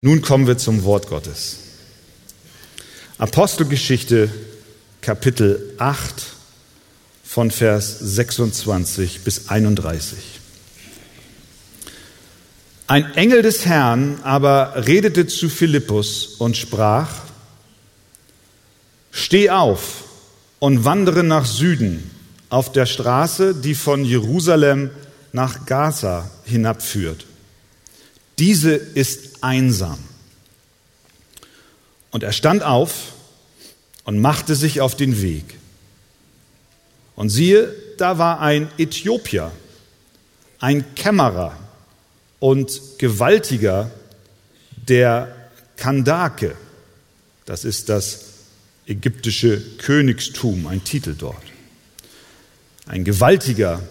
Nun kommen wir zum Wort Gottes. Apostelgeschichte Kapitel 8 von Vers 26 bis 31. Ein Engel des Herrn aber redete zu Philippus und sprach, Steh auf und wandere nach Süden auf der Straße, die von Jerusalem nach Gaza hinabführt. Diese ist einsam. Und er stand auf und machte sich auf den Weg. Und siehe, da war ein Äthiopier, ein Kämmerer und Gewaltiger der Kandake. Das ist das ägyptische Königstum, ein Titel dort. Ein Gewaltiger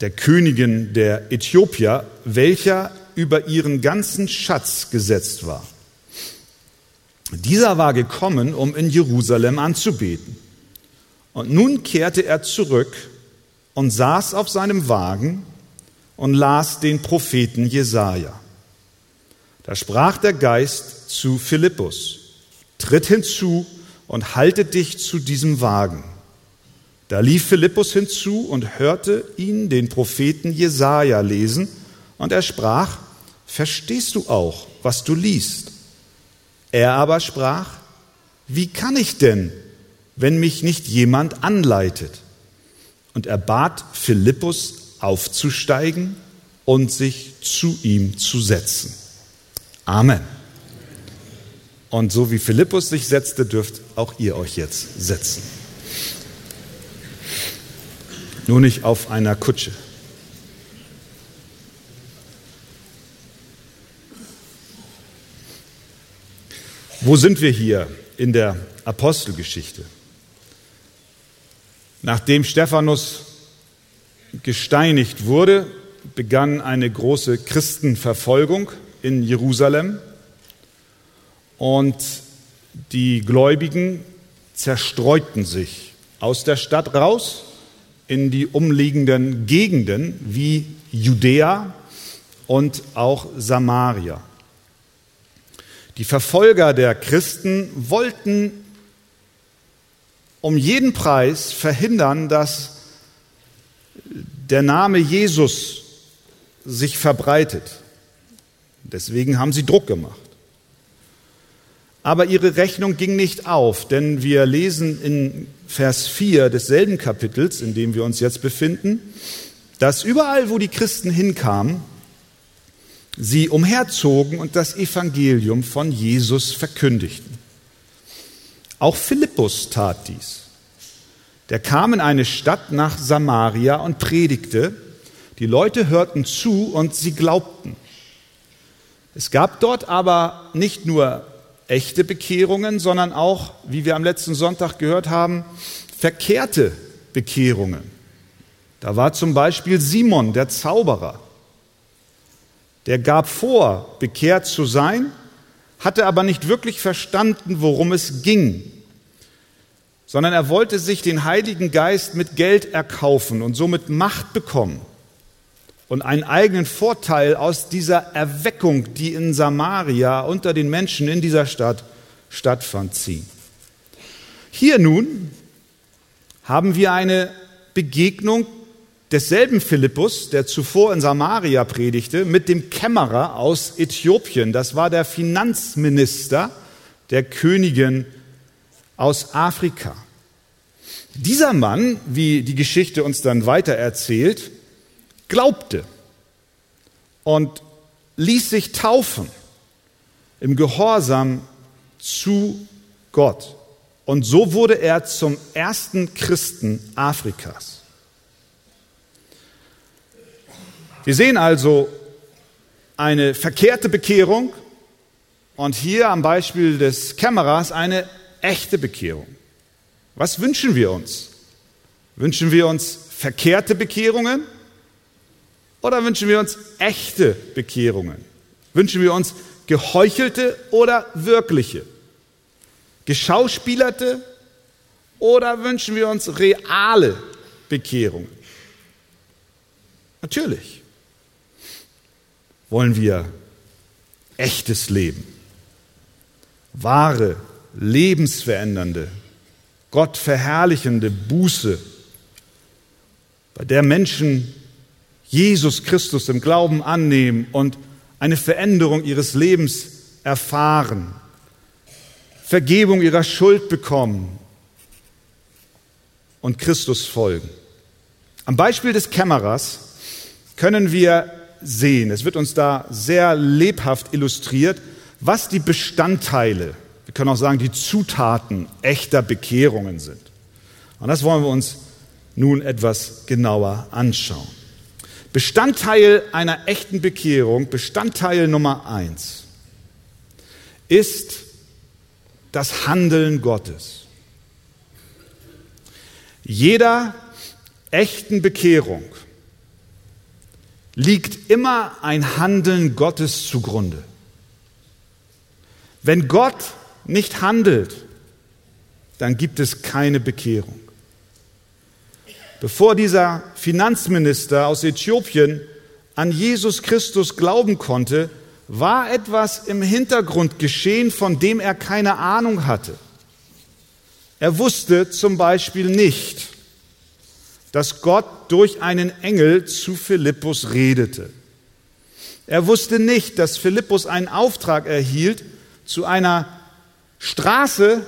der Königin der Äthiopier, welcher über ihren ganzen Schatz gesetzt war. Dieser war gekommen, um in Jerusalem anzubeten. Und nun kehrte er zurück und saß auf seinem Wagen und las den Propheten Jesaja. Da sprach der Geist zu Philippus: Tritt hinzu und halte dich zu diesem Wagen. Da lief Philippus hinzu und hörte ihn, den Propheten Jesaja, lesen, und er sprach: verstehst du auch, was du liest? Er aber sprach, wie kann ich denn, wenn mich nicht jemand anleitet? Und er bat Philippus aufzusteigen und sich zu ihm zu setzen. Amen. Und so wie Philippus sich setzte, dürft auch ihr euch jetzt setzen. Nur nicht auf einer Kutsche. Wo sind wir hier in der Apostelgeschichte? Nachdem Stephanus gesteinigt wurde, begann eine große Christenverfolgung in Jerusalem und die Gläubigen zerstreuten sich aus der Stadt raus in die umliegenden Gegenden wie Judäa und auch Samaria. Die Verfolger der Christen wollten um jeden Preis verhindern, dass der Name Jesus sich verbreitet. Deswegen haben sie Druck gemacht. Aber ihre Rechnung ging nicht auf, denn wir lesen in Vers 4 desselben Kapitels, in dem wir uns jetzt befinden, dass überall, wo die Christen hinkamen, sie umherzogen und das Evangelium von Jesus verkündigten. Auch Philippus tat dies. Der kam in eine Stadt nach Samaria und predigte. Die Leute hörten zu und sie glaubten. Es gab dort aber nicht nur echte Bekehrungen, sondern auch, wie wir am letzten Sonntag gehört haben, verkehrte Bekehrungen. Da war zum Beispiel Simon, der Zauberer der gab vor, bekehrt zu sein, hatte aber nicht wirklich verstanden, worum es ging, sondern er wollte sich den Heiligen Geist mit Geld erkaufen und somit Macht bekommen und einen eigenen Vorteil aus dieser Erweckung, die in Samaria unter den Menschen in dieser Stadt stattfand, ziehen. Hier nun haben wir eine Begegnung desselben Philippus, der zuvor in Samaria predigte, mit dem Kämmerer aus Äthiopien. Das war der Finanzminister der Königin aus Afrika. Dieser Mann, wie die Geschichte uns dann weiter erzählt, glaubte und ließ sich taufen im Gehorsam zu Gott. Und so wurde er zum ersten Christen Afrikas. Wir sehen also eine verkehrte Bekehrung und hier am Beispiel des Kämmerers eine echte Bekehrung. Was wünschen wir uns? Wünschen wir uns verkehrte Bekehrungen oder wünschen wir uns echte Bekehrungen? Wünschen wir uns geheuchelte oder wirkliche? Geschauspielerte oder wünschen wir uns reale Bekehrungen? Natürlich wollen wir echtes Leben. Wahre, lebensverändernde, Gott verherrlichende Buße, bei der Menschen Jesus Christus im Glauben annehmen und eine Veränderung ihres Lebens erfahren, Vergebung ihrer Schuld bekommen und Christus folgen. Am Beispiel des Kämmerers können wir sehen, es wird uns da sehr lebhaft illustriert, was die Bestandteile, wir können auch sagen, die Zutaten echter Bekehrungen sind. Und das wollen wir uns nun etwas genauer anschauen. Bestandteil einer echten Bekehrung, Bestandteil Nummer eins, ist das Handeln Gottes. Jeder echten Bekehrung liegt immer ein Handeln Gottes zugrunde. Wenn Gott nicht handelt, dann gibt es keine Bekehrung. Bevor dieser Finanzminister aus Äthiopien an Jesus Christus glauben konnte, war etwas im Hintergrund geschehen, von dem er keine Ahnung hatte. Er wusste zum Beispiel nicht, dass Gott durch einen Engel zu Philippus redete. Er wusste nicht, dass Philippus einen Auftrag erhielt, zu einer Straße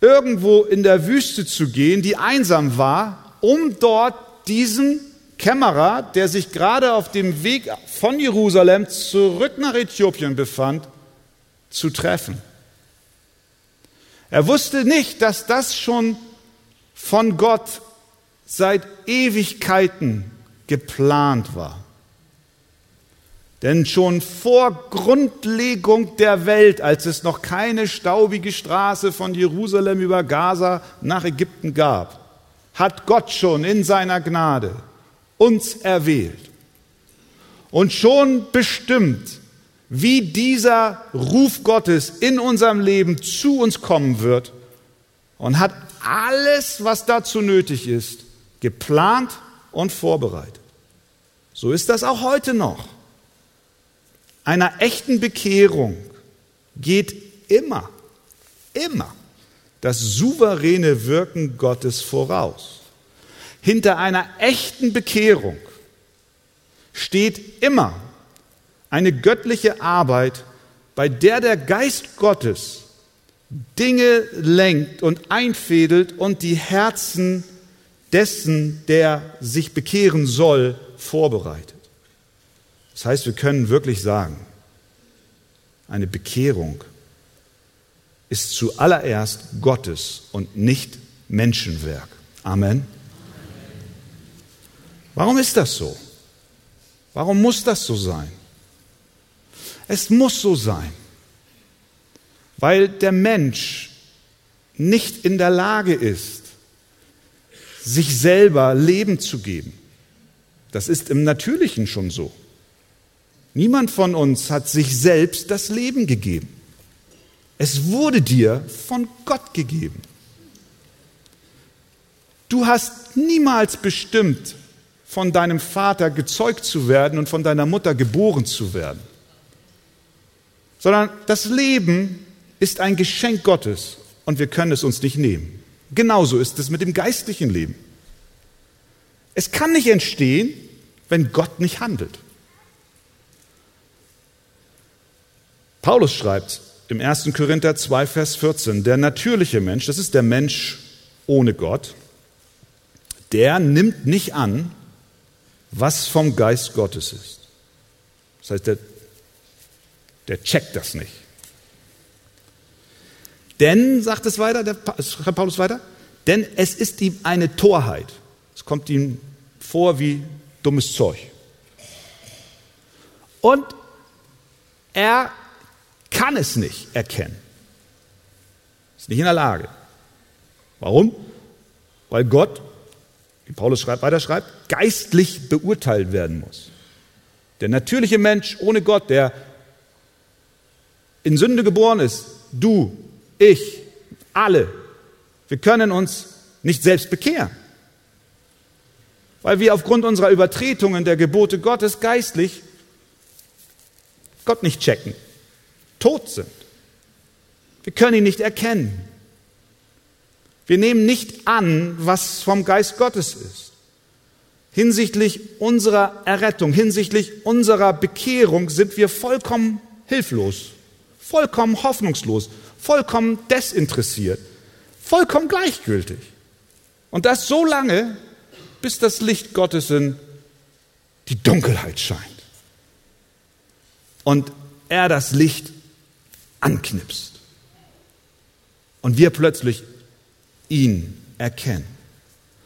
irgendwo in der Wüste zu gehen, die einsam war, um dort diesen Kämmerer, der sich gerade auf dem Weg von Jerusalem zurück nach Äthiopien befand, zu treffen. Er wusste nicht, dass das schon von Gott seit Ewigkeiten geplant war. Denn schon vor Grundlegung der Welt, als es noch keine staubige Straße von Jerusalem über Gaza nach Ägypten gab, hat Gott schon in seiner Gnade uns erwählt und schon bestimmt, wie dieser Ruf Gottes in unserem Leben zu uns kommen wird und hat alles, was dazu nötig ist, geplant und vorbereitet. So ist das auch heute noch. Einer echten Bekehrung geht immer, immer das souveräne Wirken Gottes voraus. Hinter einer echten Bekehrung steht immer eine göttliche Arbeit, bei der der Geist Gottes Dinge lenkt und einfädelt und die Herzen dessen, der sich bekehren soll, vorbereitet. Das heißt, wir können wirklich sagen, eine Bekehrung ist zuallererst Gottes und nicht Menschenwerk. Amen. Warum ist das so? Warum muss das so sein? Es muss so sein, weil der Mensch nicht in der Lage ist, sich selber Leben zu geben. Das ist im Natürlichen schon so. Niemand von uns hat sich selbst das Leben gegeben. Es wurde dir von Gott gegeben. Du hast niemals bestimmt, von deinem Vater gezeugt zu werden und von deiner Mutter geboren zu werden, sondern das Leben ist ein Geschenk Gottes und wir können es uns nicht nehmen. Genauso ist es mit dem geistlichen Leben. Es kann nicht entstehen, wenn Gott nicht handelt. Paulus schreibt im 1. Korinther 2, Vers 14, der natürliche Mensch, das ist der Mensch ohne Gott, der nimmt nicht an, was vom Geist Gottes ist. Das heißt, der, der checkt das nicht. Denn, sagt es weiter, der, schreibt Paulus weiter, denn es ist ihm eine Torheit. Es kommt ihm vor wie dummes Zeug. Und er kann es nicht erkennen. Ist nicht in der Lage. Warum? Weil Gott, wie Paulus schreibt, weiter schreibt, geistlich beurteilt werden muss. Der natürliche Mensch ohne Gott, der in Sünde geboren ist, du, ich, alle, wir können uns nicht selbst bekehren. Weil wir aufgrund unserer Übertretungen der Gebote Gottes geistlich Gott nicht checken. tot sind. Wir können ihn nicht erkennen. Wir nehmen nicht an, was vom Geist Gottes ist. Hinsichtlich unserer Errettung, hinsichtlich unserer Bekehrung sind wir vollkommen hilflos, vollkommen hoffnungslos, vollkommen desinteressiert, vollkommen gleichgültig. Und das so lange, bis das Licht Gottes in die Dunkelheit scheint. Und er das Licht anknipst. Und wir plötzlich ihn erkennen.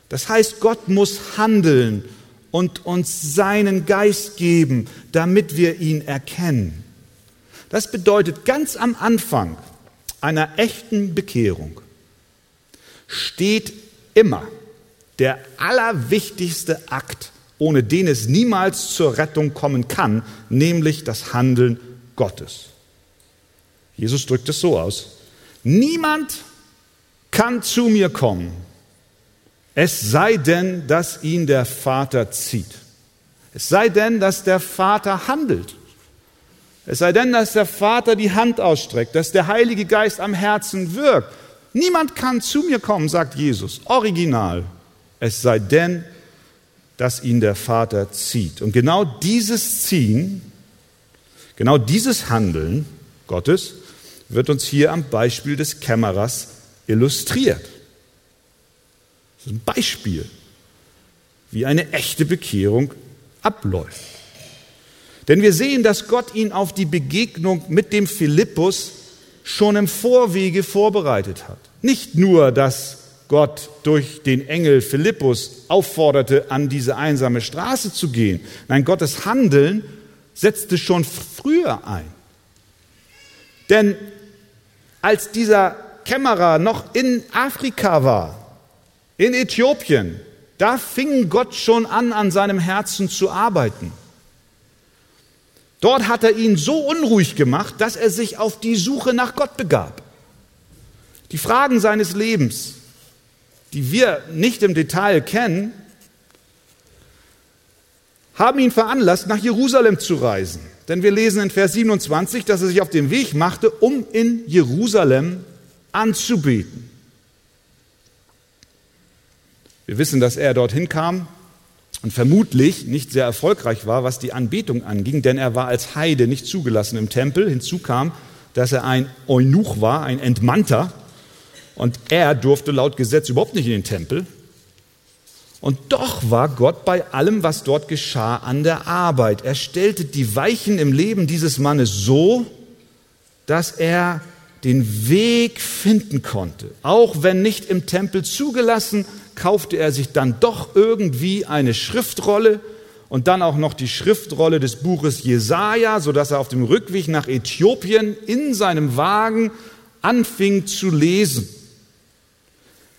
Das heißt, Gott muss handeln und uns seinen Geist geben, damit wir ihn erkennen. Das bedeutet ganz am Anfang einer echten Bekehrung steht immer der allerwichtigste Akt, ohne den es niemals zur Rettung kommen kann, nämlich das Handeln Gottes. Jesus drückt es so aus. Niemand kann zu mir kommen, es sei denn, dass ihn der Vater zieht. Es sei denn, dass der Vater handelt. Es sei denn, dass der Vater die Hand ausstreckt, dass der Heilige Geist am Herzen wirkt. Niemand kann zu mir kommen, sagt Jesus, original. Es sei denn, dass ihn der Vater zieht. Und genau dieses Ziehen, genau dieses Handeln Gottes wird uns hier am Beispiel des Kämmerers illustriert. Das ist ein Beispiel, wie eine echte Bekehrung abläuft. Denn wir sehen, dass Gott ihn auf die Begegnung mit dem Philippus schon im Vorwege vorbereitet hat. Nicht nur, dass Gott durch den Engel Philippus aufforderte, an diese einsame Straße zu gehen. Nein, Gottes Handeln setzte schon früher ein. Denn als dieser Kämmerer noch in Afrika war, in Äthiopien, da fing Gott schon an, an seinem Herzen zu arbeiten. Dort hat er ihn so unruhig gemacht, dass er sich auf die Suche nach Gott begab. Die Fragen seines Lebens, die wir nicht im Detail kennen, haben ihn veranlasst, nach Jerusalem zu reisen. Denn wir lesen in Vers 27, dass er sich auf den Weg machte, um in Jerusalem anzubeten. Wir wissen, dass er dorthin kam und vermutlich nicht sehr erfolgreich war, was die Anbetung anging, denn er war als Heide nicht zugelassen im Tempel. Hinzu kam, dass er ein Eunuch war, ein Entmannter, und er durfte laut Gesetz überhaupt nicht in den Tempel. Und doch war Gott bei allem, was dort geschah, an der Arbeit. Er stellte die Weichen im Leben dieses Mannes so, dass er den Weg finden konnte. Auch wenn nicht im Tempel zugelassen, kaufte er sich dann doch irgendwie eine Schriftrolle und dann auch noch die Schriftrolle des Buches Jesaja, sodass er auf dem Rückweg nach Äthiopien in seinem Wagen anfing zu lesen.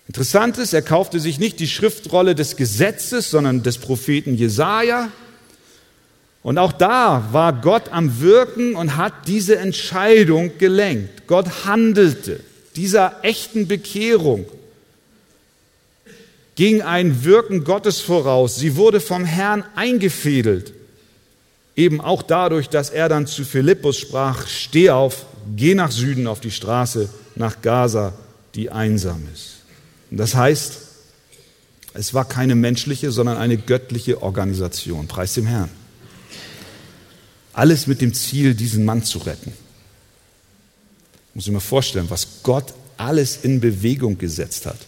Interessant ist, er kaufte sich nicht die Schriftrolle des Gesetzes, sondern des Propheten Jesaja. Und auch da war Gott am Wirken und hat diese Entscheidung gelenkt. Gott handelte dieser echten Bekehrung ging ein Wirken Gottes voraus. Sie wurde vom Herrn eingefädelt. Eben auch dadurch, dass er dann zu Philippus sprach, steh auf, geh nach Süden auf die Straße, nach Gaza, die einsam ist. Und das heißt, es war keine menschliche, sondern eine göttliche Organisation. Preis dem Herrn. Alles mit dem Ziel, diesen Mann zu retten. Ich muss ich mir vorstellen, was Gott alles in Bewegung gesetzt hat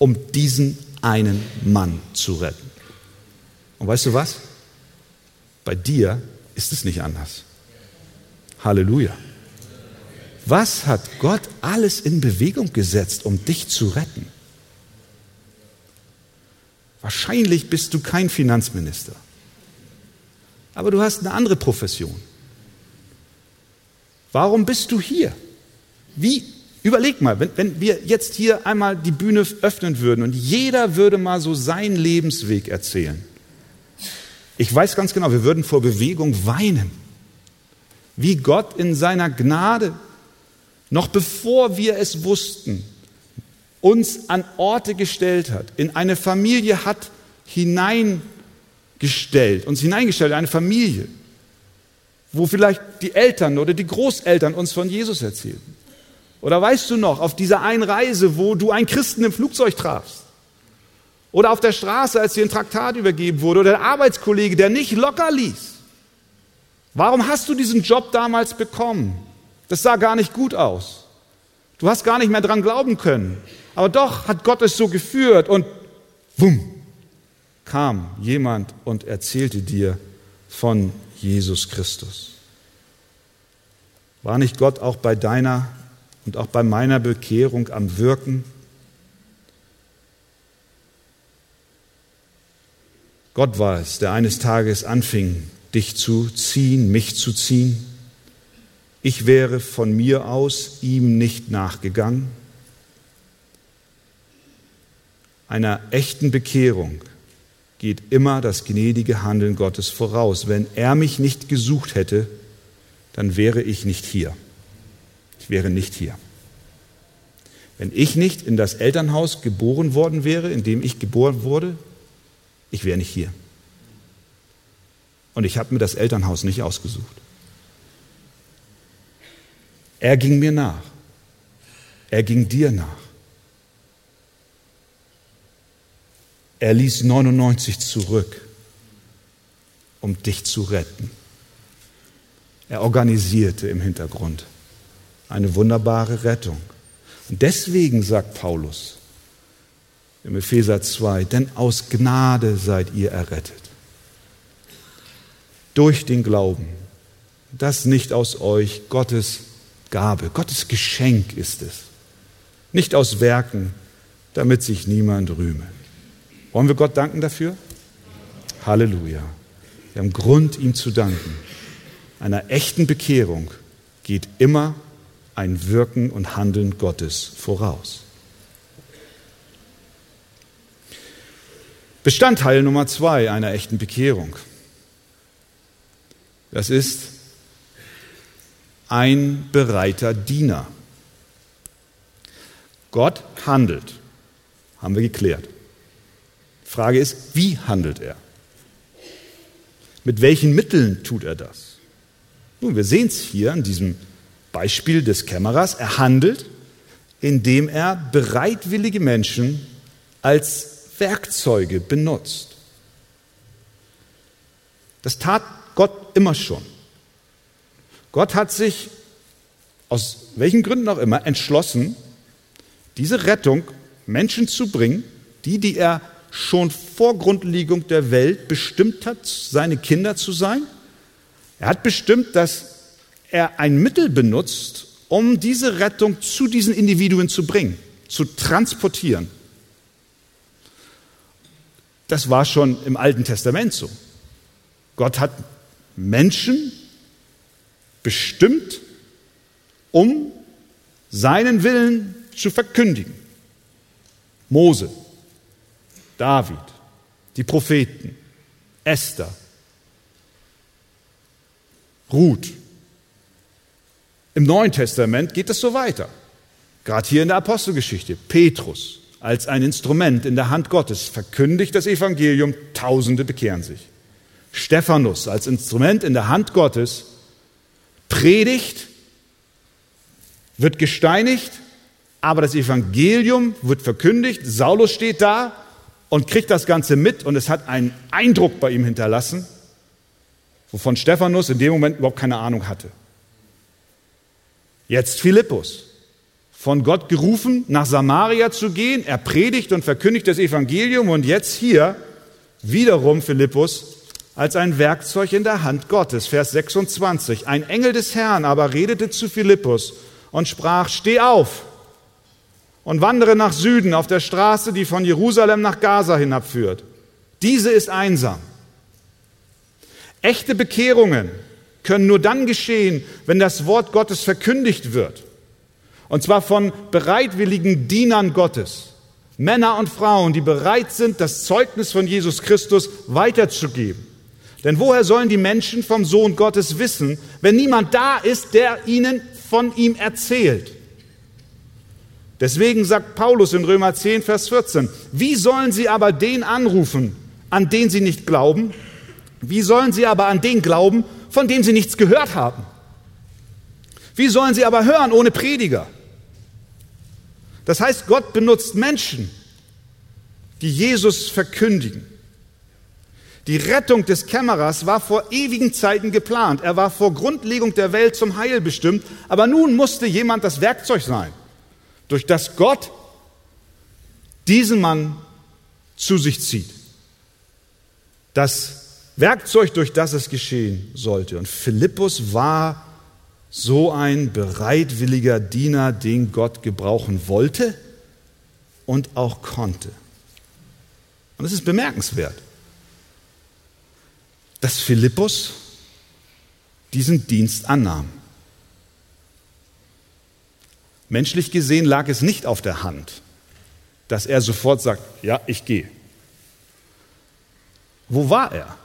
um diesen einen Mann zu retten. Und weißt du was? Bei dir ist es nicht anders. Halleluja. Was hat Gott alles in Bewegung gesetzt, um dich zu retten? Wahrscheinlich bist du kein Finanzminister, aber du hast eine andere Profession. Warum bist du hier? Wie Überleg mal, wenn, wenn wir jetzt hier einmal die Bühne öffnen würden und jeder würde mal so seinen Lebensweg erzählen. Ich weiß ganz genau, wir würden vor Bewegung weinen. Wie Gott in seiner Gnade, noch bevor wir es wussten, uns an Orte gestellt hat, in eine Familie hat hineingestellt, uns hineingestellt, eine Familie. wo vielleicht die Eltern oder die Großeltern uns von Jesus erzählten. Oder weißt du noch, auf dieser einen Reise, wo du einen Christen im Flugzeug trafst? Oder auf der Straße, als dir ein Traktat übergeben wurde? Oder der Arbeitskollege, der nicht locker ließ? Warum hast du diesen Job damals bekommen? Das sah gar nicht gut aus. Du hast gar nicht mehr dran glauben können. Aber doch hat Gott es so geführt und wumm, kam jemand und erzählte dir von Jesus Christus. War nicht Gott auch bei deiner und auch bei meiner Bekehrung am Wirken? Gott war es, der eines Tages anfing, dich zu ziehen, mich zu ziehen. Ich wäre von mir aus ihm nicht nachgegangen. Einer echten Bekehrung geht immer das gnädige Handeln Gottes voraus. Wenn er mich nicht gesucht hätte, dann wäre ich nicht hier. Wäre nicht hier. Wenn ich nicht in das Elternhaus geboren worden wäre, in dem ich geboren wurde, ich wäre nicht hier. Und ich habe mir das Elternhaus nicht ausgesucht. Er ging mir nach. Er ging dir nach. Er ließ 99 zurück, um dich zu retten. Er organisierte im Hintergrund eine wunderbare Rettung. Und deswegen sagt Paulus im Epheser 2, denn aus Gnade seid ihr errettet. Durch den Glauben. Das nicht aus euch, Gottes Gabe, Gottes Geschenk ist es. Nicht aus Werken, damit sich niemand rühme. Wollen wir Gott danken dafür? Halleluja. Wir haben Grund, ihm zu danken. Einer echten Bekehrung geht immer ein Wirken und Handeln Gottes voraus. Bestandteil Nummer zwei einer echten Bekehrung. Das ist ein bereiter Diener. Gott handelt, haben wir geklärt. Frage ist, wie handelt er? Mit welchen Mitteln tut er das? Nun, wir sehen es hier an diesem Beispiel des Kämmerers. Er handelt, indem er bereitwillige Menschen als Werkzeuge benutzt. Das tat Gott immer schon. Gott hat sich aus welchen Gründen auch immer entschlossen, diese Rettung Menschen zu bringen, die, die er schon vor Grundlegung der Welt bestimmt hat, seine Kinder zu sein. Er hat bestimmt, dass er ein Mittel benutzt, um diese Rettung zu diesen Individuen zu bringen, zu transportieren. Das war schon im Alten Testament so. Gott hat Menschen bestimmt, um seinen Willen zu verkündigen. Mose, David, die Propheten, Esther, Ruth. Im Neuen Testament geht es so weiter. Gerade hier in der Apostelgeschichte. Petrus als ein Instrument in der Hand Gottes verkündigt das Evangelium, Tausende bekehren sich. Stephanus als Instrument in der Hand Gottes predigt, wird gesteinigt, aber das Evangelium wird verkündigt. Saulus steht da und kriegt das Ganze mit und es hat einen Eindruck bei ihm hinterlassen, wovon Stephanus in dem Moment überhaupt keine Ahnung hatte. Jetzt Philippus, von Gott gerufen, nach Samaria zu gehen. Er predigt und verkündigt das Evangelium und jetzt hier wiederum Philippus als ein Werkzeug in der Hand Gottes. Vers 26. Ein Engel des Herrn aber redete zu Philippus und sprach, steh auf und wandere nach Süden auf der Straße, die von Jerusalem nach Gaza hinabführt. Diese ist einsam. Echte Bekehrungen können nur dann geschehen, wenn das Wort Gottes verkündigt wird. Und zwar von bereitwilligen Dienern Gottes. Männer und Frauen, die bereit sind, das Zeugnis von Jesus Christus weiterzugeben. Denn woher sollen die Menschen vom Sohn Gottes wissen, wenn niemand da ist, der ihnen von ihm erzählt? Deswegen sagt Paulus in Römer 10, Vers 14, wie sollen sie aber den anrufen, an den sie nicht glauben? Wie sollen sie aber an den glauben, von denen sie nichts gehört haben. Wie sollen sie aber hören ohne Prediger? Das heißt, Gott benutzt Menschen, die Jesus verkündigen. Die Rettung des Kämmerers war vor ewigen Zeiten geplant. Er war vor Grundlegung der Welt zum Heil bestimmt. Aber nun musste jemand das Werkzeug sein, durch das Gott diesen Mann zu sich zieht. Das Werkzeug, durch das es geschehen sollte. Und Philippus war so ein bereitwilliger Diener, den Gott gebrauchen wollte und auch konnte. Und es ist bemerkenswert dass Philippus diesen Dienst annahm. Menschlich gesehen lag es nicht auf der Hand, dass er sofort sagt, ja, ich gehe. Wo war er?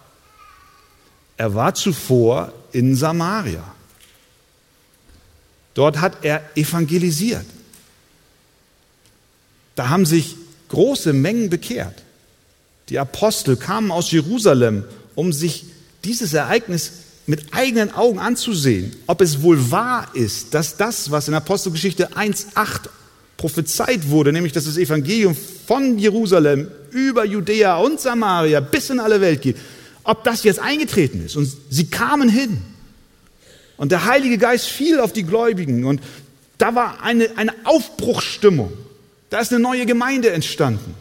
Er war zuvor in Samaria. Dort hat er evangelisiert. Da haben sich große Mengen bekehrt. Die Apostel kamen aus Jerusalem um sich dieses Ereignis mit eigenen Augen anzusehen, ob es wohl wahr ist, dass das, was in Apostelgeschichte 1.8 prophezeit wurde, nämlich dass das Evangelium von Jerusalem über Judäa und Samaria bis in alle Welt geht, ob das jetzt eingetreten ist. Und sie kamen hin. Und der Heilige Geist fiel auf die Gläubigen und da war eine, eine Aufbruchsstimmung. Da ist eine neue Gemeinde entstanden.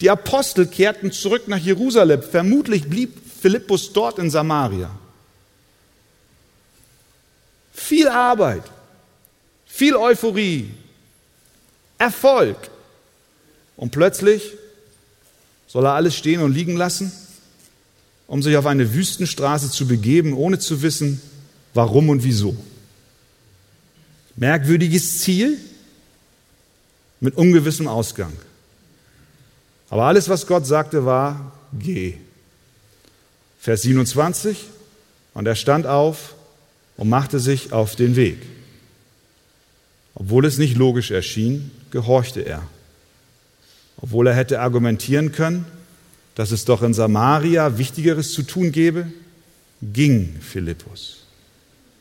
Die Apostel kehrten zurück nach Jerusalem. Vermutlich blieb Philippus dort in Samaria. Viel Arbeit, viel Euphorie, Erfolg. Und plötzlich soll er alles stehen und liegen lassen, um sich auf eine Wüstenstraße zu begeben, ohne zu wissen, warum und wieso. Merkwürdiges Ziel mit ungewissem Ausgang. Aber alles, was Gott sagte, war, geh. Vers 27, und er stand auf und machte sich auf den Weg. Obwohl es nicht logisch erschien, gehorchte er. Obwohl er hätte argumentieren können, dass es doch in Samaria Wichtigeres zu tun gäbe, ging Philippus.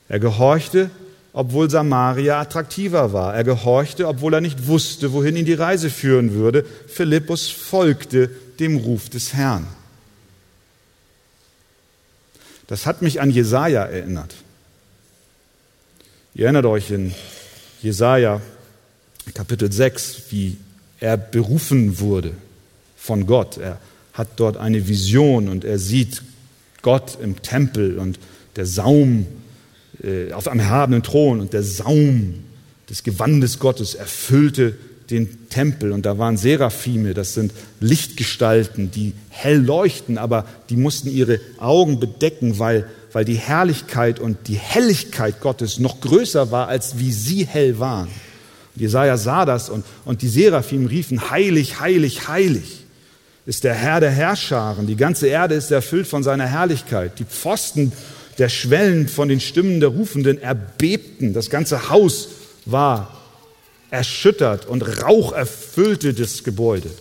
Er gehorchte obwohl Samaria attraktiver war. Er gehorchte, obwohl er nicht wusste, wohin ihn die Reise führen würde. Philippus folgte dem Ruf des Herrn. Das hat mich an Jesaja erinnert. Ihr erinnert euch in Jesaja Kapitel 6, wie er berufen wurde von Gott. Er hat dort eine Vision und er sieht Gott im Tempel und der Saum äh, auf einem erhabenen Thron und der Saum des Gewandes Gottes erfüllte den Tempel und da waren Seraphime, das sind Lichtgestalten, die hell leuchten, aber die mussten ihre Augen bedecken, weil, weil die Herrlichkeit und die Helligkeit Gottes noch größer war, als wie sie hell waren. Und Jesaja sah das und, und die Seraphim riefen, heilig, heilig, heilig ist der Herr der Herrscharen. Die ganze Erde ist erfüllt von seiner Herrlichkeit. Die Pfosten der Schwellen von den Stimmen der Rufenden erbebten. Das ganze Haus war erschüttert und Rauch erfüllte das Gebäude.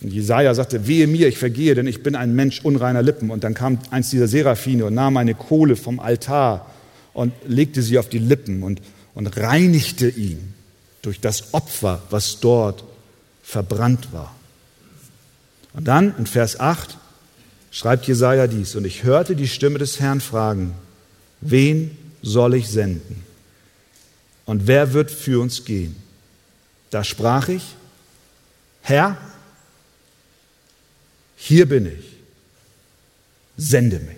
Und Jesaja sagte, wehe mir, ich vergehe, denn ich bin ein Mensch unreiner Lippen. Und dann kam eins dieser Seraphine und nahm eine Kohle vom Altar und legte sie auf die Lippen und, und reinigte ihn durch das Opfer, was dort verbrannt war. Und dann in Vers 8 schreibt Jesaja dies, und ich hörte die Stimme des Herrn fragen, wen soll ich senden? Und wer wird für uns gehen? Da sprach ich, Herr, hier bin ich, sende mich.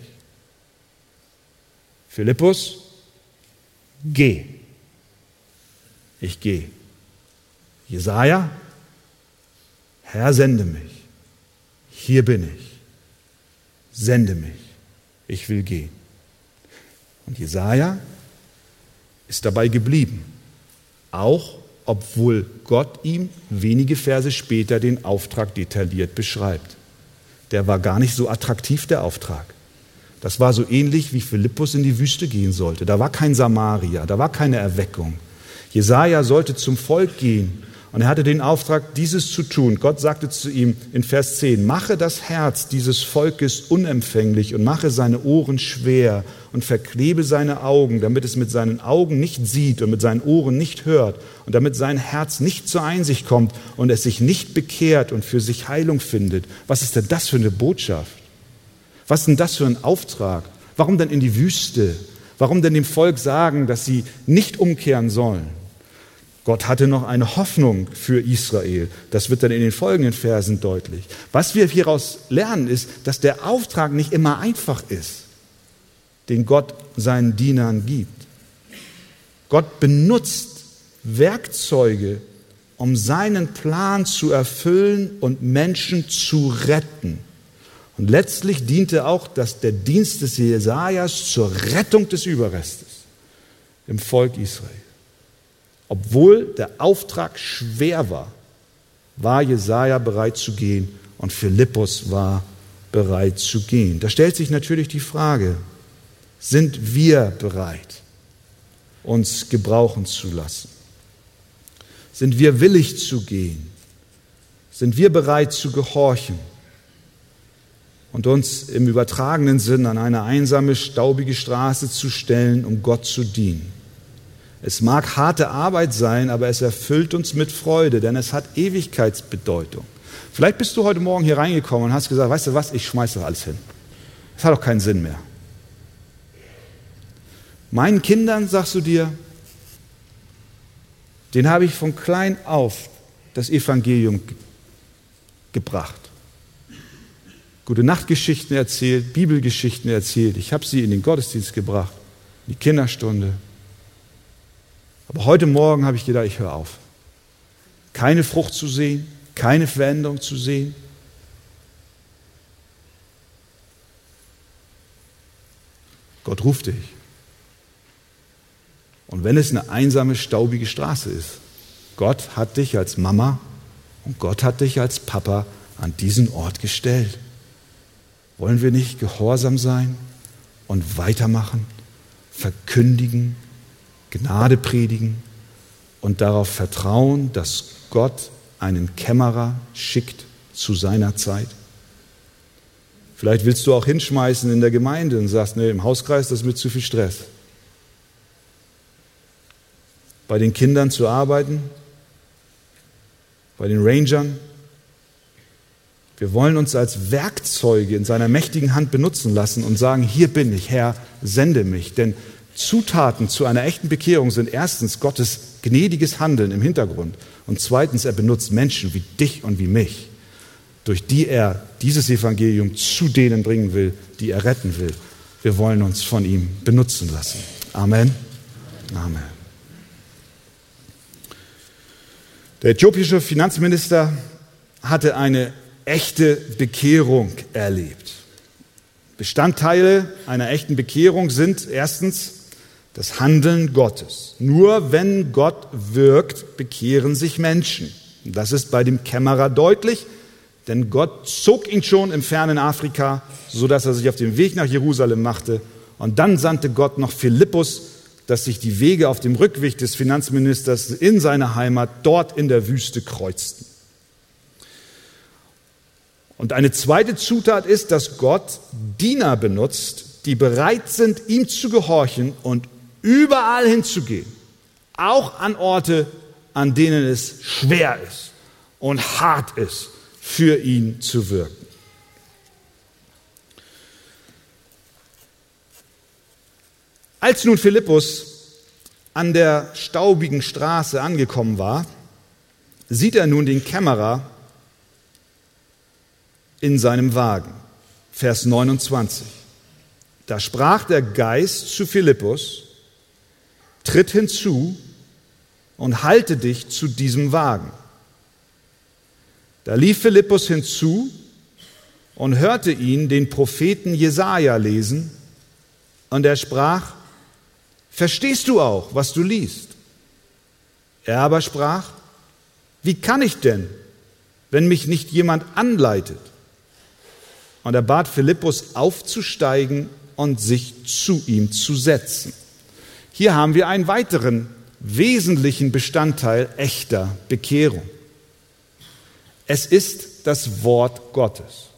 Philippus, geh. Ich gehe. Jesaja, Herr, sende mich. Hier bin ich sende mich, ich will gehen. Und Jesaja ist dabei geblieben, auch obwohl Gott ihm wenige Verse später den Auftrag detailliert beschreibt. Der war gar nicht so attraktiv, der Auftrag. Das war so ähnlich wie Philippus in die Wüste gehen sollte. Da war kein Samaria, da war keine Erweckung. Jesaja sollte zum Volk gehen Und er hatte den Auftrag, dieses zu tun. Gott sagte zu ihm in Vers 10, mache das Herz dieses Volkes unempfänglich und mache seine Ohren schwer und verklebe seine Augen, damit es mit seinen Augen nicht sieht und mit seinen Ohren nicht hört und damit sein Herz nicht zur Einsicht kommt und es sich nicht bekehrt und für sich Heilung findet. Was ist denn das für eine Botschaft? Was ist denn das für ein Auftrag? Warum denn in die Wüste? Warum denn dem Volk sagen, dass sie nicht umkehren sollen? Gott hatte noch eine Hoffnung für Israel. Das wird dann in den folgenden Versen deutlich. Was wir hieraus lernen, ist, dass der Auftrag nicht immer einfach ist, den Gott seinen Dienern gibt. Gott benutzt Werkzeuge, um seinen Plan zu erfüllen und Menschen zu retten. Und letztlich diente auch das, der Dienst des Jesajas zur Rettung des Überrestes im Volk Israel. Obwohl der Auftrag schwer war, war Jesaja bereit zu gehen und Philippus war bereit zu gehen. Da stellt sich natürlich die Frage, sind wir bereit, uns gebrauchen zu lassen? Sind wir willig zu gehen? Sind wir bereit zu gehorchen und uns im übertragenen Sinn an eine einsame, staubige Straße zu stellen, um Gott zu dienen? Es mag harte Arbeit sein, aber es erfüllt uns mit Freude, denn es hat Ewigkeitsbedeutung. Vielleicht bist du heute Morgen hier reingekommen und hast gesagt, weißt du was, ich schmeiße das alles hin. Es hat doch keinen Sinn mehr. Meinen Kindern sagst du dir, den habe ich von klein auf das Evangelium gebracht. Gute Nachtgeschichten erzählt, Bibelgeschichten erzählt. Ich habe sie in den Gottesdienst gebracht, in die Kinderstunde. Aber heute Morgen habe ich gedacht, ich höre auf. Keine Frucht zu sehen, keine Veränderung zu sehen. Gott ruft dich. Und wenn es eine einsame, staubige Straße ist, Gott hat dich als Mama und Gott hat dich als Papa an diesen Ort gestellt. Wollen wir nicht gehorsam sein und weitermachen, verkündigen, Gnade predigen und darauf vertrauen, dass Gott einen Kämmerer schickt zu seiner Zeit? Vielleicht willst du auch hinschmeißen in der Gemeinde und sagst, nee, im Hauskreis, das ist mir zu viel Stress. Bei den Kindern zu arbeiten, bei den Rangern. Wir wollen uns als Werkzeuge in seiner mächtigen Hand benutzen lassen und sagen, hier bin ich, Herr, sende mich. Denn Zutaten zu einer echten Bekehrung sind erstens Gottes gnädiges Handeln im Hintergrund und zweitens, er benutzt Menschen wie dich und wie mich, durch die er dieses Evangelium zu denen bringen will, die er retten will. Wir wollen uns von ihm benutzen lassen. Amen. Amen. Der äthiopische Finanzminister hatte eine echte Bekehrung erlebt. Bestandteile einer echten Bekehrung sind erstens das Handeln Gottes. Nur wenn Gott wirkt, bekehren sich Menschen. Das ist bei dem Kämmerer deutlich, denn Gott zog ihn schon im fernen Afrika, so dass er sich auf den Weg nach Jerusalem machte. Und dann sandte Gott noch Philippus, dass sich die Wege auf dem Rückweg des Finanzministers in seine Heimat dort in der Wüste kreuzten. Und eine zweite Zutat ist, dass Gott Diener benutzt, die bereit sind, ihm zu gehorchen und überall hinzugehen, auch an Orte, an denen es schwer ist und hart ist, für ihn zu wirken. Als nun Philippus an der staubigen Straße angekommen war, sieht er nun den Kämmerer in seinem Wagen. Vers 29. Da sprach der Geist zu Philippus, tritt hinzu und halte dich zu diesem Wagen. Da lief Philippus hinzu und hörte ihn den Propheten Jesaja lesen, und er sprach: Verstehst du auch, was du liest? Er aber sprach: Wie kann ich denn, wenn mich nicht jemand anleitet? Und er bat Philippus aufzusteigen und sich zu ihm zu setzen. Hier haben wir einen weiteren wesentlichen Bestandteil echter Bekehrung. Es ist das Wort Gottes.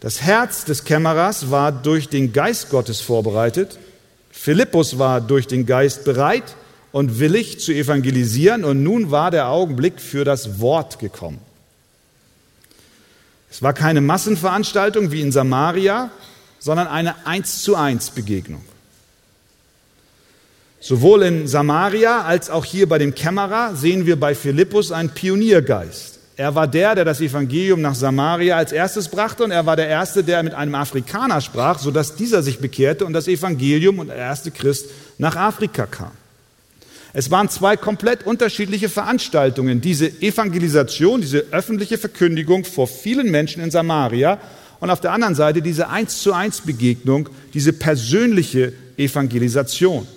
Das Herz des Kämmerers war durch den Geist Gottes vorbereitet. Philippus war durch den Geist bereit und willig zu evangelisieren und nun war der Augenblick für das Wort gekommen. Es war keine Massenveranstaltung wie in Samaria, sondern eine eins zu eins Begegnung. Sowohl in Samaria als auch hier bei dem Kämmerer sehen wir bei Philippus einen Pioniergeist. Er war der, der das Evangelium nach Samaria als erstes brachte und er war der Erste, der mit einem Afrikaner sprach, sodass dieser sich bekehrte und das Evangelium und der erste Christ nach Afrika kam. Es waren zwei komplett unterschiedliche Veranstaltungen. Diese Evangelisation, diese öffentliche Verkündigung vor vielen Menschen in Samaria und auf der anderen Seite diese eins zu eins Begegnung, diese persönliche Evangelisation.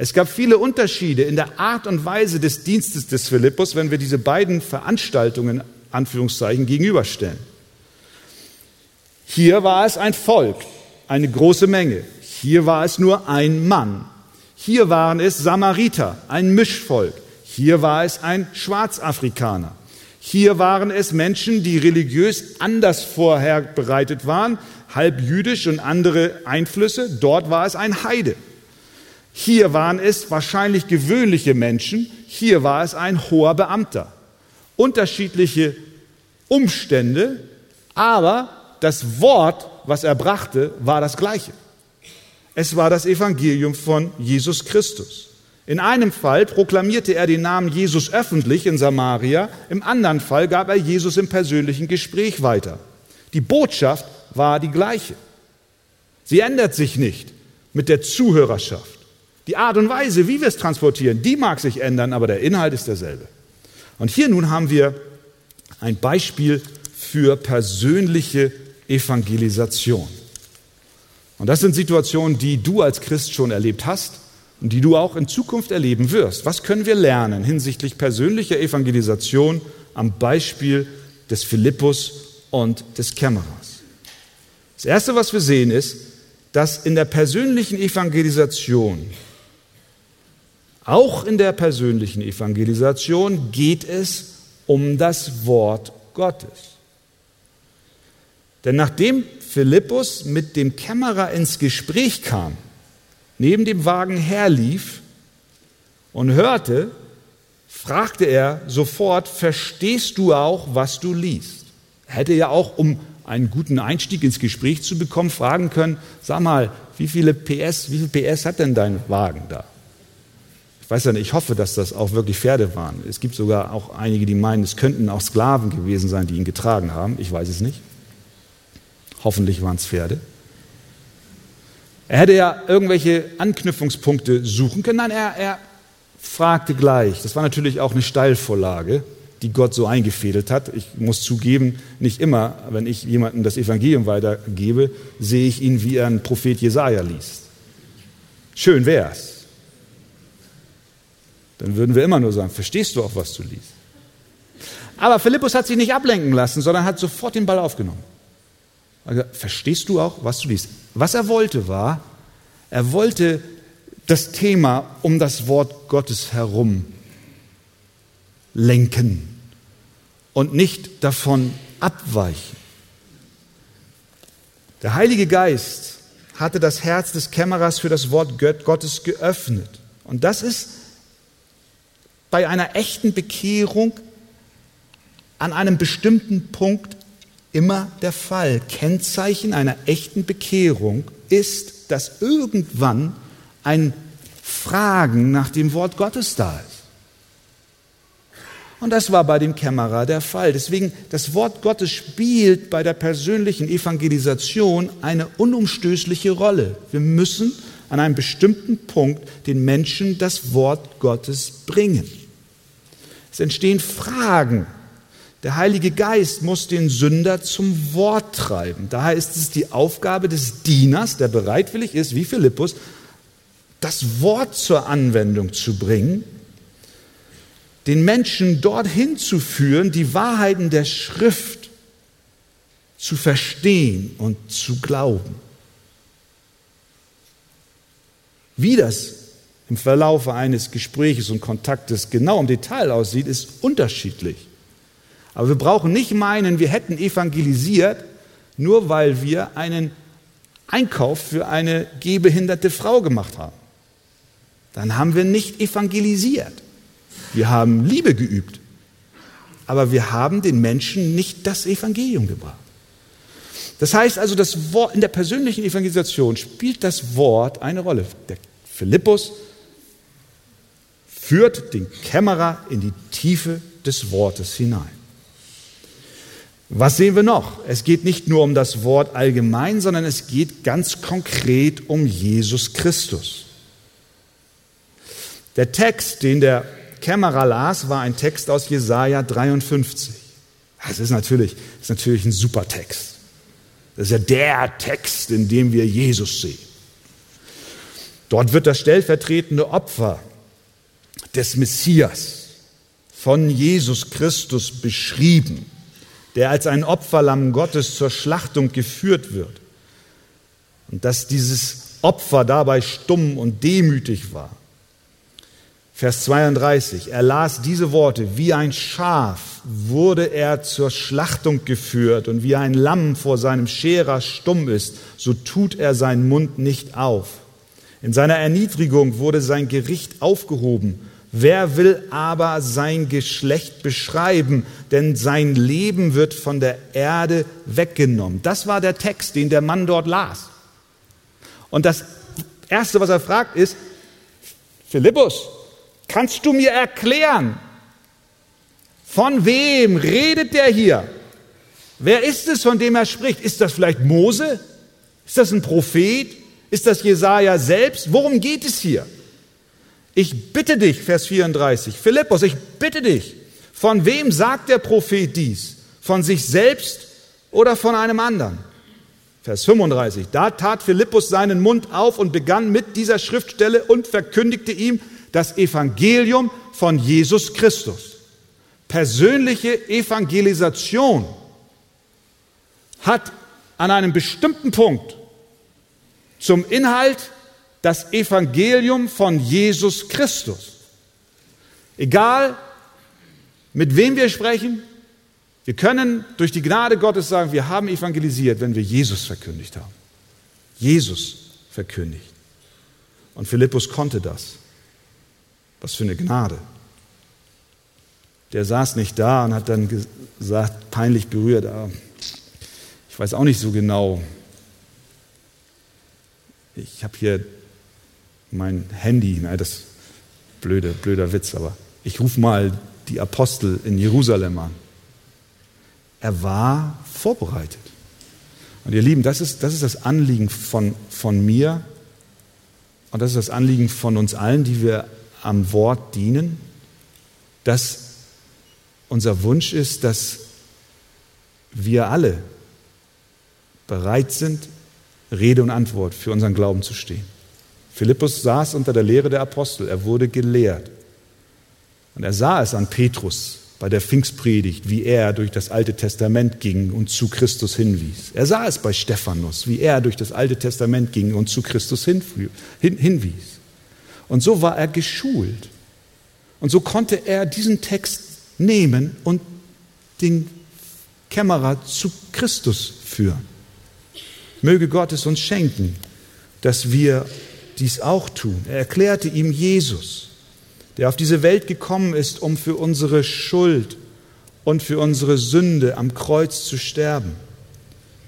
Es gab viele Unterschiede in der Art und Weise des Dienstes des Philippus, wenn wir diese beiden Veranstaltungen Anführungszeichen gegenüberstellen. Hier war es ein Volk, eine große Menge. Hier war es nur ein Mann. Hier waren es Samariter, ein Mischvolk. Hier war es ein Schwarzafrikaner. Hier waren es Menschen, die religiös anders vorher bereitet waren, halb jüdisch und andere Einflüsse. Dort war es ein Heide. Hier waren es wahrscheinlich gewöhnliche Menschen, hier war es ein hoher Beamter. Unterschiedliche Umstände, aber das Wort, was er brachte, war das gleiche. Es war das Evangelium von Jesus Christus. In einem Fall proklamierte er den Namen Jesus öffentlich in Samaria, im anderen Fall gab er Jesus im persönlichen Gespräch weiter. Die Botschaft war die gleiche. Sie ändert sich nicht mit der Zuhörerschaft. Die Art und Weise, wie wir es transportieren, die mag sich ändern, aber der Inhalt ist derselbe. Und hier nun haben wir ein Beispiel für persönliche Evangelisation. Und das sind Situationen, die du als Christ schon erlebt hast und die du auch in Zukunft erleben wirst. Was können wir lernen hinsichtlich persönlicher Evangelisation am Beispiel des Philippus und des Kämmerers? Das Erste, was wir sehen, ist, dass in der persönlichen Evangelisation auch in der persönlichen Evangelisation geht es um das Wort Gottes. Denn nachdem Philippus mit dem Kämmerer ins Gespräch kam, neben dem Wagen herlief und hörte, fragte er sofort, verstehst du auch, was du liest? Er hätte ja auch, um einen guten Einstieg ins Gespräch zu bekommen, fragen können, sag mal, wie viele PS, wie viel PS hat denn dein Wagen da? Ich weiß ja nicht, ich hoffe, dass das auch wirklich Pferde waren. Es gibt sogar auch einige, die meinen, es könnten auch Sklaven gewesen sein, die ihn getragen haben. Ich weiß es nicht. Hoffentlich waren es Pferde. Er hätte ja irgendwelche Anknüpfungspunkte suchen können. Nein, er, er fragte gleich. Das war natürlich auch eine Steilvorlage, die Gott so eingefädelt hat. Ich muss zugeben, nicht immer, wenn ich jemandem das Evangelium weitergebe, sehe ich ihn, wie er einen Prophet Jesaja liest. Schön wär's. Dann würden wir immer nur sagen, verstehst du auch, was du liest? Aber Philippus hat sich nicht ablenken lassen, sondern hat sofort den Ball aufgenommen. Also, verstehst du auch, was du liest? Was er wollte war, er wollte das Thema um das Wort Gottes herum lenken und nicht davon abweichen. Der Heilige Geist hatte das Herz des Kämmerers für das Wort Gottes geöffnet. Und das ist bei einer echten Bekehrung an einem bestimmten Punkt immer der Fall. Kennzeichen einer echten Bekehrung ist, dass irgendwann ein Fragen nach dem Wort Gottes da ist. Und das war bei dem Kämmerer der Fall. Deswegen, das Wort Gottes spielt bei der persönlichen Evangelisation eine unumstößliche Rolle. Wir müssen an einem bestimmten Punkt den Menschen das Wort Gottes bringen. Es entstehen Fragen. Der Heilige Geist muss den Sünder zum Wort treiben. Daher ist es die Aufgabe des Dieners, der bereitwillig ist, wie Philippus, das Wort zur Anwendung zu bringen, den Menschen dorthin zu führen, die Wahrheiten der Schrift zu verstehen und zu glauben. Wie das im Verlauf eines Gespräches und Kontaktes genau im Detail aussieht, ist unterschiedlich. Aber wir brauchen nicht meinen, wir hätten evangelisiert, nur weil wir einen Einkauf für eine gehbehinderte Frau gemacht haben. Dann haben wir nicht evangelisiert. Wir haben Liebe geübt. Aber wir haben den Menschen nicht das Evangelium gebracht. Das heißt also, das Wort, in der persönlichen Evangelisation spielt das Wort eine Rolle. Der Philippus führt den Kämmerer in die Tiefe des Wortes hinein. Was sehen wir noch? Es geht nicht nur um das Wort allgemein, sondern es geht ganz konkret um Jesus Christus. Der Text, den der Kämmerer las, war ein Text aus Jesaja 53. Das ist natürlich, das ist natürlich ein super Text. Das ist ja der Text, in dem wir Jesus sehen. Dort wird das stellvertretende Opfer des Messias von Jesus Christus beschrieben, der als ein Opferlamm Gottes zur Schlachtung geführt wird. Und dass dieses Opfer dabei stumm und demütig war. Vers 32, er las diese Worte, wie ein Schaf wurde er zur Schlachtung geführt und wie ein Lamm vor seinem Scherer stumm ist, so tut er seinen Mund nicht auf. In seiner Erniedrigung wurde sein Gericht aufgehoben. Wer will aber sein Geschlecht beschreiben, denn sein Leben wird von der Erde weggenommen. Das war der Text, den der Mann dort las. Und das Erste, was er fragt, ist, Philippus, Kannst du mir erklären, von wem redet der hier? Wer ist es, von dem er spricht? Ist das vielleicht Mose? Ist das ein Prophet? Ist das Jesaja selbst? Worum geht es hier? Ich bitte dich, Vers 34, Philippus, ich bitte dich, von wem sagt der Prophet dies? Von sich selbst oder von einem anderen? Vers 35, da tat Philippus seinen Mund auf und begann mit dieser Schriftstelle und verkündigte ihm, das Evangelium von Jesus Christus. Persönliche Evangelisation hat an einem bestimmten Punkt zum Inhalt das Evangelium von Jesus Christus. Egal, mit wem wir sprechen, wir können durch die Gnade Gottes sagen, wir haben evangelisiert, wenn wir Jesus verkündigt haben. Jesus verkündigt. Und Philippus konnte das. Was für eine Gnade. Der saß nicht da und hat dann gesagt, peinlich berührt, ah, ich weiß auch nicht so genau. Ich habe hier mein Handy, na, das blöde, blöder Witz, aber ich rufe mal die Apostel in Jerusalem an. Er war vorbereitet. Und ihr Lieben, das ist das, ist das Anliegen von, von mir und das ist das Anliegen von uns allen, die wir am Wort dienen, dass unser Wunsch ist, dass wir alle bereit sind, Rede und Antwort für unseren Glauben zu stehen. Philippus saß unter der Lehre der Apostel, er wurde gelehrt. Und er sah es an Petrus bei der Pfingstpredigt, wie er durch das Alte Testament ging und zu Christus hinwies. Er sah es bei Stephanus, wie er durch das Alte Testament ging und zu Christus hinwies. Und so war er geschult. Und so konnte er diesen Text nehmen und den Kämmerer zu Christus führen. Möge Gott es uns schenken, dass wir dies auch tun. Er erklärte ihm Jesus, der auf diese Welt gekommen ist, um für unsere Schuld und für unsere Sünde am Kreuz zu sterben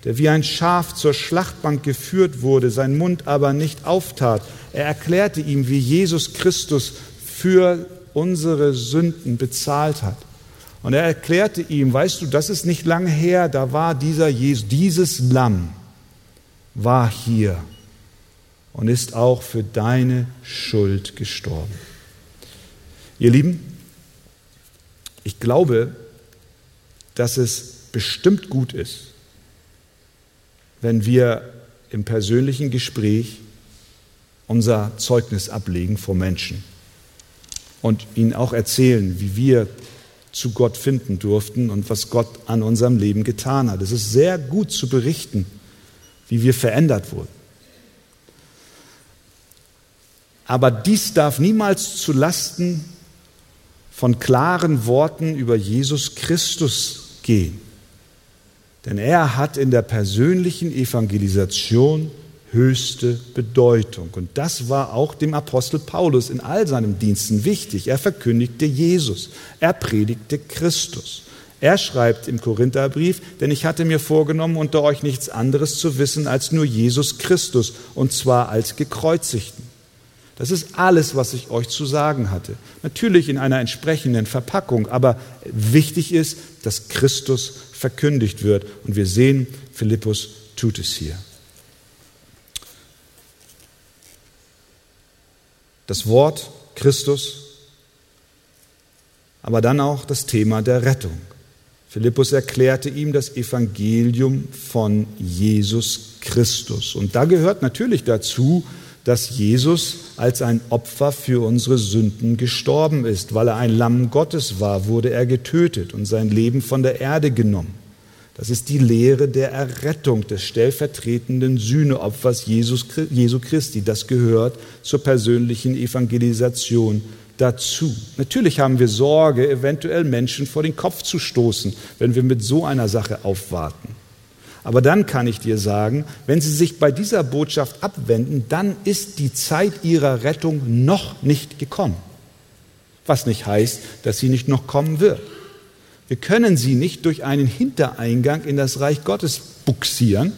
der wie ein Schaf zur Schlachtbank geführt wurde, sein Mund aber nicht auftat. Er erklärte ihm, wie Jesus Christus für unsere Sünden bezahlt hat. Und er erklärte ihm, weißt du, das ist nicht lange her, da war dieser Jesus, dieses Lamm war hier und ist auch für deine Schuld gestorben. Ihr Lieben, ich glaube, dass es bestimmt gut ist, wenn wir im persönlichen Gespräch unser Zeugnis ablegen vor Menschen und ihnen auch erzählen, wie wir zu Gott finden durften und was Gott an unserem Leben getan hat. Es ist sehr gut zu berichten, wie wir verändert wurden. Aber dies darf niemals zu Lasten von klaren Worten über Jesus Christus gehen. Denn er hat in der persönlichen Evangelisation höchste Bedeutung. Und das war auch dem Apostel Paulus in all seinen Diensten wichtig. Er verkündigte Jesus, er predigte Christus. Er schreibt im Korintherbrief, denn ich hatte mir vorgenommen, unter euch nichts anderes zu wissen als nur Jesus Christus, und zwar als gekreuzigten. Das ist alles, was ich euch zu sagen hatte. Natürlich in einer entsprechenden Verpackung, aber wichtig ist, dass Christus verkündigt wird. Und wir sehen, Philippus tut es hier. Das Wort Christus, aber dann auch das Thema der Rettung. Philippus erklärte ihm das Evangelium von Jesus Christus. Und da gehört natürlich dazu, dass Jesus als ein Opfer für unsere Sünden gestorben ist. Weil er ein Lamm Gottes war, wurde er getötet und sein Leben von der Erde genommen. Das ist die Lehre der Errettung des stellvertretenden Sühneopfers Jesus, Jesu Christi. Das gehört zur persönlichen Evangelisation dazu. Natürlich haben wir Sorge, eventuell Menschen vor den Kopf zu stoßen, wenn wir mit so einer Sache aufwarten. Aber dann kann ich dir sagen, wenn sie sich bei dieser Botschaft abwenden, dann ist die Zeit ihrer Rettung noch nicht gekommen. Was nicht heißt, dass sie nicht noch kommen wird. Wir können sie nicht durch einen Hintereingang in das Reich Gottes buxieren,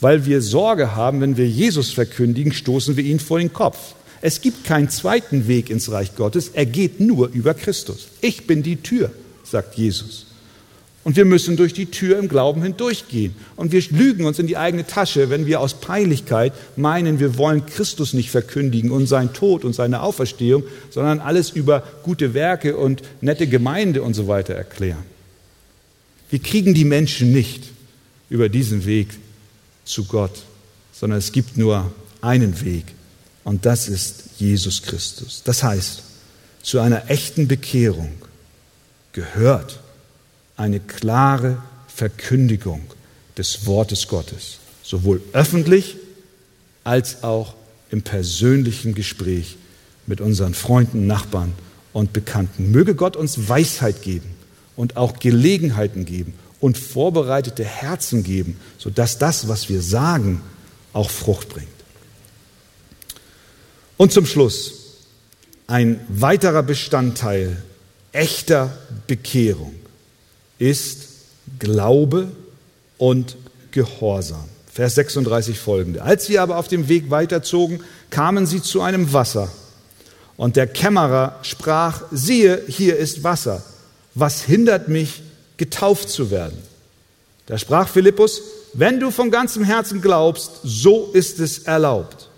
weil wir Sorge haben, wenn wir Jesus verkündigen, stoßen wir ihn vor den Kopf. Es gibt keinen zweiten Weg ins Reich Gottes, er geht nur über Christus. Ich bin die Tür, sagt Jesus. Und wir müssen durch die Tür im Glauben hindurchgehen. Und wir lügen uns in die eigene Tasche, wenn wir aus Peinlichkeit meinen, wir wollen Christus nicht verkündigen und seinen Tod und seine Auferstehung, sondern alles über gute Werke und nette Gemeinde und so weiter erklären. Wir kriegen die Menschen nicht über diesen Weg zu Gott, sondern es gibt nur einen Weg und das ist Jesus Christus. Das heißt, zu einer echten Bekehrung gehört eine klare Verkündigung des Wortes Gottes, sowohl öffentlich als auch im persönlichen Gespräch mit unseren Freunden, Nachbarn und Bekannten. Möge Gott uns Weisheit geben und auch Gelegenheiten geben und vorbereitete Herzen geben, sodass das, was wir sagen, auch Frucht bringt. Und zum Schluss ein weiterer Bestandteil echter Bekehrung ist Glaube und Gehorsam. Vers 36 folgende. Als sie aber auf dem Weg weiterzogen, kamen sie zu einem Wasser. Und der Kämmerer sprach, siehe, hier ist Wasser. Was hindert mich, getauft zu werden? Da sprach Philippus, wenn du von ganzem Herzen glaubst, so ist es erlaubt.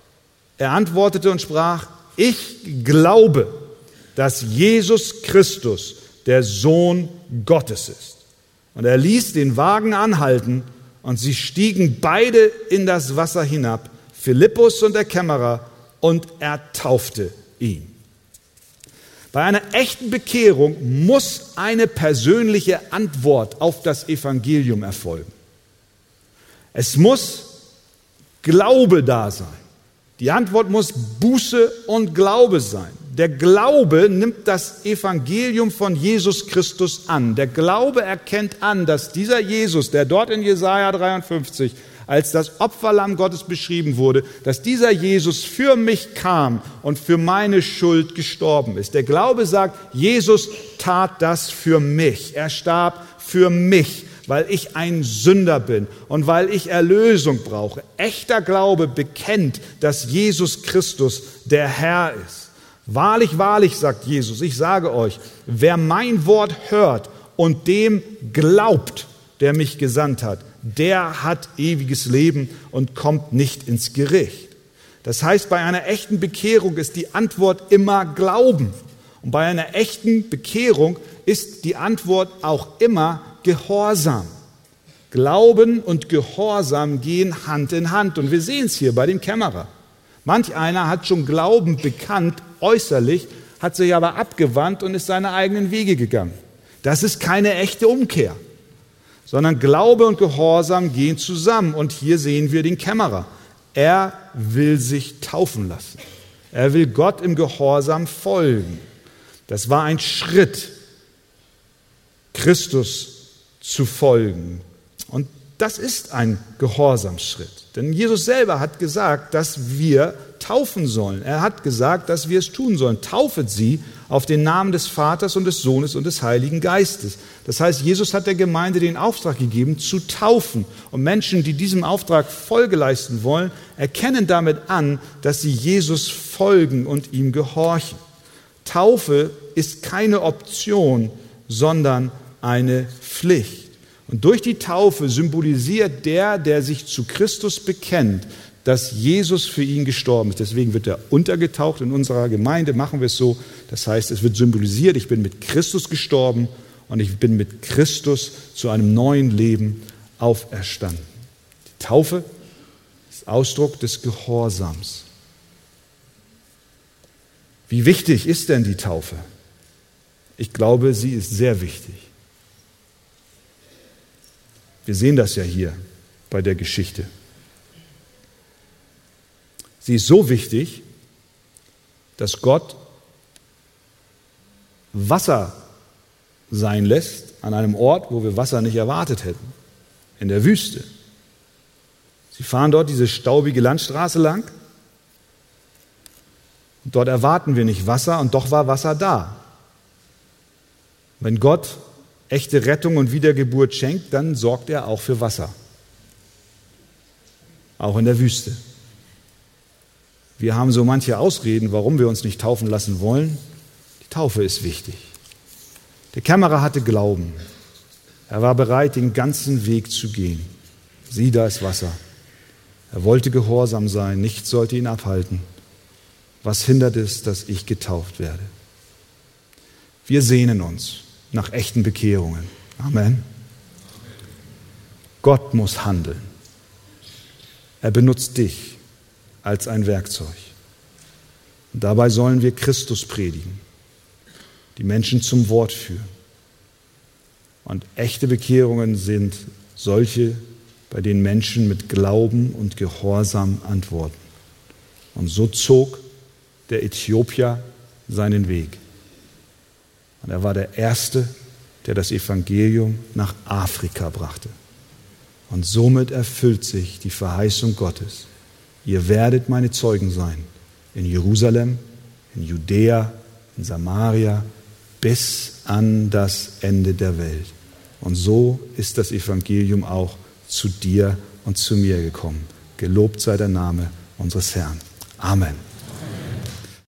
Er antwortete und sprach, ich glaube, dass Jesus Christus der Sohn Gottes ist. Und er ließ den Wagen anhalten und sie stiegen beide in das Wasser hinab, Philippus und der Kämmerer, und er taufte ihn. Bei einer echten Bekehrung muss eine persönliche Antwort auf das Evangelium erfolgen. Es muss Glaube da sein. Die Antwort muss Buße und Glaube sein. Der Glaube nimmt das Evangelium von Jesus Christus an. Der Glaube erkennt an, dass dieser Jesus, der dort in Jesaja 53 als das Opferlamm Gottes beschrieben wurde, dass dieser Jesus für mich kam und für meine Schuld gestorben ist. Der Glaube sagt, Jesus tat das für mich. Er starb für mich, weil ich ein Sünder bin und weil ich Erlösung brauche. Echter Glaube bekennt, dass Jesus Christus der Herr ist. Wahrlich, wahrlich, sagt Jesus, ich sage euch, wer mein Wort hört und dem glaubt, der mich gesandt hat, der hat ewiges Leben und kommt nicht ins Gericht. Das heißt, bei einer echten Bekehrung ist die Antwort immer Glauben. Und bei einer echten Bekehrung ist die Antwort auch immer Gehorsam. Glauben und Gehorsam gehen Hand in Hand. Und wir sehen es hier bei dem Kämmerer. Manch einer hat schon Glauben bekannt, äußerlich, hat sich aber abgewandt und ist seine eigenen Wege gegangen. Das ist keine echte Umkehr, sondern Glaube und Gehorsam gehen zusammen. Und hier sehen wir den Kämmerer. Er will sich taufen lassen. Er will Gott im Gehorsam folgen. Das war ein Schritt, Christus zu folgen. Und das ist ein Gehorsamsschritt. Denn Jesus selber hat gesagt, dass wir taufen sollen. Er hat gesagt, dass wir es tun sollen. Taufet sie auf den Namen des Vaters und des Sohnes und des Heiligen Geistes. Das heißt, Jesus hat der Gemeinde den Auftrag gegeben, zu taufen. Und Menschen, die diesem Auftrag Folge leisten wollen, erkennen damit an, dass sie Jesus folgen und ihm gehorchen. Taufe ist keine Option, sondern eine Pflicht. Und durch die Taufe symbolisiert der, der sich zu Christus bekennt, dass Jesus für ihn gestorben ist. Deswegen wird er untergetaucht. In unserer Gemeinde machen wir es so. Das heißt, es wird symbolisiert, ich bin mit Christus gestorben und ich bin mit Christus zu einem neuen Leben auferstanden. Die Taufe ist Ausdruck des Gehorsams. Wie wichtig ist denn die Taufe? Ich glaube, sie ist sehr wichtig. Wir sehen das ja hier bei der Geschichte. Sie ist so wichtig, dass Gott Wasser sein lässt an einem Ort, wo wir Wasser nicht erwartet hätten, in der Wüste. Sie fahren dort diese staubige Landstraße lang dort erwarten wir nicht Wasser und doch war Wasser da. Wenn Gott echte Rettung und Wiedergeburt schenkt, dann sorgt er auch für Wasser. Auch in der Wüste. Wir haben so manche Ausreden, warum wir uns nicht taufen lassen wollen. Die Taufe ist wichtig. Der Kämmerer hatte Glauben. Er war bereit, den ganzen Weg zu gehen. Sieh, da ist Wasser. Er wollte gehorsam sein, nichts sollte ihn abhalten. Was hindert es, dass ich getauft werde? Wir sehnen uns nach echten Bekehrungen. Amen. Gott muss handeln. Er benutzt dich als ein Werkzeug. Und dabei sollen wir Christus predigen, die Menschen zum Wort führen. Und echte Bekehrungen sind solche, bei denen Menschen mit Glauben und Gehorsam antworten. Und so zog der Äthiopier seinen Weg. Und er war der Erste, der das Evangelium nach Afrika brachte. Und somit erfüllt sich die Verheißung Gottes. Ihr werdet meine Zeugen sein in Jerusalem, in Judäa, in Samaria, bis an das Ende der Welt. Und so ist das Evangelium auch zu dir und zu mir gekommen. Gelobt sei der Name unseres Herrn. Amen.